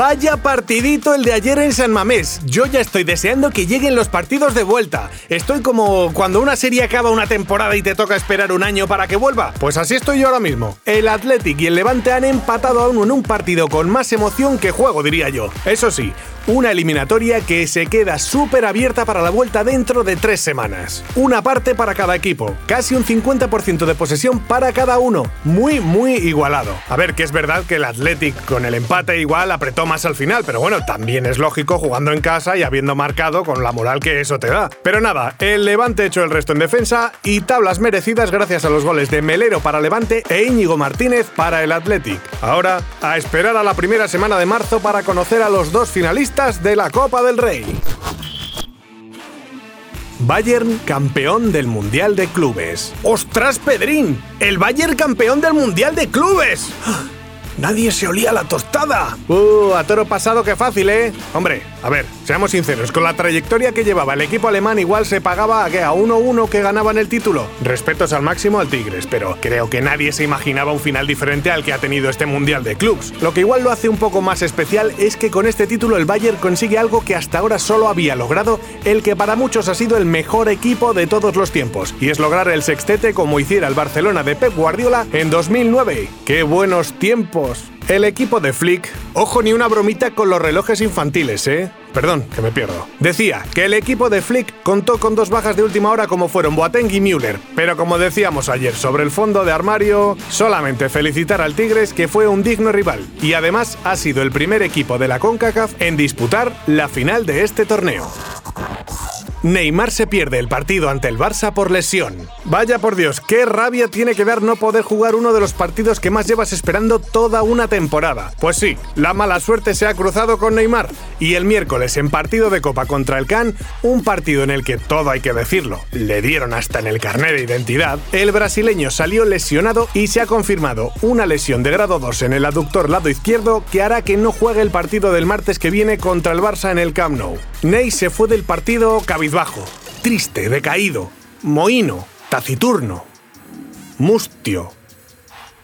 Vaya partidito el de ayer en San Mamés. Yo ya estoy deseando que lleguen los partidos de vuelta. Estoy como cuando una serie acaba una temporada y te toca esperar un año para que vuelva. Pues así estoy yo ahora mismo. El Athletic y el Levante han empatado a uno en un partido con más emoción que juego, diría yo. Eso sí, una eliminatoria que se queda súper abierta para la vuelta dentro de tres semanas. Una parte para cada equipo, casi un 50% de posesión para cada uno. Muy, muy igualado. A ver, que es verdad que el Athletic con el empate igual apretó más al final, pero bueno, también es lógico jugando en casa y habiendo marcado con la moral que eso te da. Pero nada, el Levante hecho el resto en defensa y tablas merecidas gracias a los goles de Melero para Levante e Íñigo Martínez para el Athletic. Ahora, a esperar a la primera semana de marzo para conocer a los dos finalistas de la Copa del Rey. Bayern campeón del Mundial de Clubes. ¡Ostras, Pedrín! ¡El Bayern campeón del Mundial de Clubes! Nadie se olía la tostada. Uh, a toro pasado qué fácil, ¿eh? Hombre, a ver, seamos sinceros, con la trayectoria que llevaba el equipo alemán igual se pagaba a que a 1-1 que ganaban el título. Respetos al máximo al Tigres, pero creo que nadie se imaginaba un final diferente al que ha tenido este Mundial de Clubs. Lo que igual lo hace un poco más especial es que con este título el Bayern consigue algo que hasta ahora solo había logrado el que para muchos ha sido el mejor equipo de todos los tiempos, y es lograr el sextete como hiciera el Barcelona de Pep Guardiola en 2009. ¡Qué buenos tiempos! El equipo de Flick, ojo ni una bromita con los relojes infantiles, ¿eh? Perdón, que me pierdo. Decía que el equipo de Flick contó con dos bajas de última hora como fueron Boateng y Müller, pero como decíamos ayer sobre el fondo de armario, solamente felicitar al Tigres que fue un digno rival y además ha sido el primer equipo de la CONCACAF en disputar la final de este torneo. Neymar se pierde el partido ante el Barça por lesión. Vaya por Dios, qué rabia tiene que dar no poder jugar uno de los partidos que más llevas esperando toda una temporada. Pues sí, la mala suerte se ha cruzado con Neymar y el miércoles en partido de Copa contra el Can, un partido en el que todo hay que decirlo, le dieron hasta en el carnet de identidad, el brasileño salió lesionado y se ha confirmado una lesión de grado 2 en el aductor lado izquierdo que hará que no juegue el partido del martes que viene contra el Barça en el Camp Nou. Ney se fue del partido cabizbajo, triste, decaído, mohino, taciturno, mustio,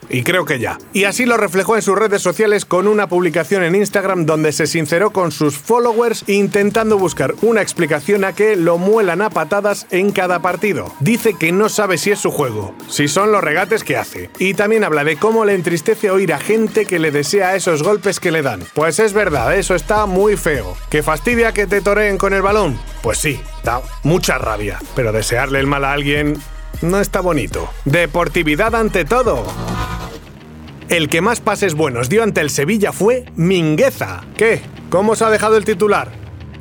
y creo que ya. Y así lo reflejó en sus redes sociales con una publicación en Instagram donde se sinceró con sus followers intentando buscar una explicación a que lo muelan a patadas en cada partido. Dice que no sabe si es su juego, si son los regates que hace. Y también habla de cómo le entristece oír a gente que le desea esos golpes que le dan. Pues es verdad, eso está muy feo. ¿Que fastidia que te toreen con el balón? Pues sí, da mucha rabia. Pero desearle el mal a alguien no está bonito. Deportividad ante todo. El que más pases buenos dio ante el Sevilla fue Mingueza. ¿Qué? ¿Cómo os ha dejado el titular?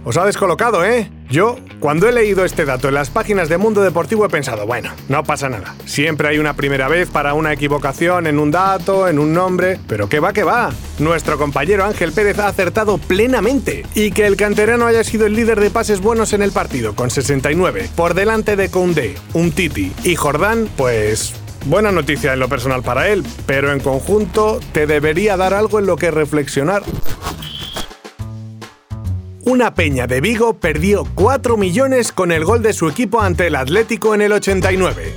Os ha descolocado, ¿eh? Yo, cuando he leído este dato en las páginas de Mundo Deportivo, he pensado, bueno, no pasa nada. Siempre hay una primera vez para una equivocación en un dato, en un nombre, pero ¿qué va, qué va? Nuestro compañero Ángel Pérez ha acertado plenamente y que el canterano haya sido el líder de pases buenos en el partido, con 69, por delante de Koundé, Titi y Jordán, pues Buena noticia en lo personal para él, pero en conjunto te debería dar algo en lo que reflexionar. Una peña de Vigo perdió 4 millones con el gol de su equipo ante el Atlético en el 89.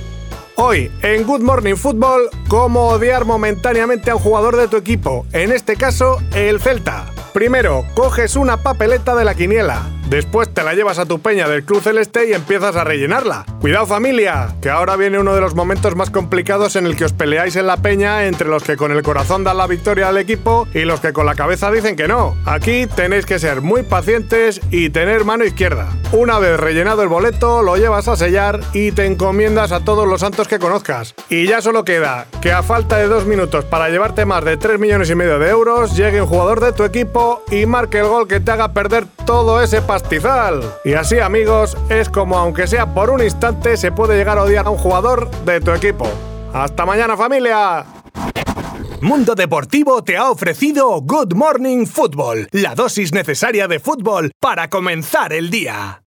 Hoy, en Good Morning Football, cómo odiar momentáneamente a un jugador de tu equipo, en este caso, el Celta. Primero, coges una papeleta de la quiniela. Después te la llevas a tu peña del Club Celeste y empiezas a rellenarla. Cuidado familia, que ahora viene uno de los momentos más complicados en el que os peleáis en la peña entre los que con el corazón dan la victoria al equipo y los que con la cabeza dicen que no. Aquí tenéis que ser muy pacientes y tener mano izquierda. Una vez rellenado el boleto, lo llevas a sellar y te encomiendas a todos los santos que conozcas. Y ya solo queda que a falta de dos minutos para llevarte más de 3 millones y medio de euros, llegue un jugador de tu equipo y marque el gol que te haga perder todo ese pastizal. Y así amigos, es como aunque sea por un instante se puede llegar a odiar a un jugador de tu equipo. ¡Hasta mañana familia! Mundo Deportivo te ha ofrecido Good Morning Football, la dosis necesaria de fútbol para comenzar el día.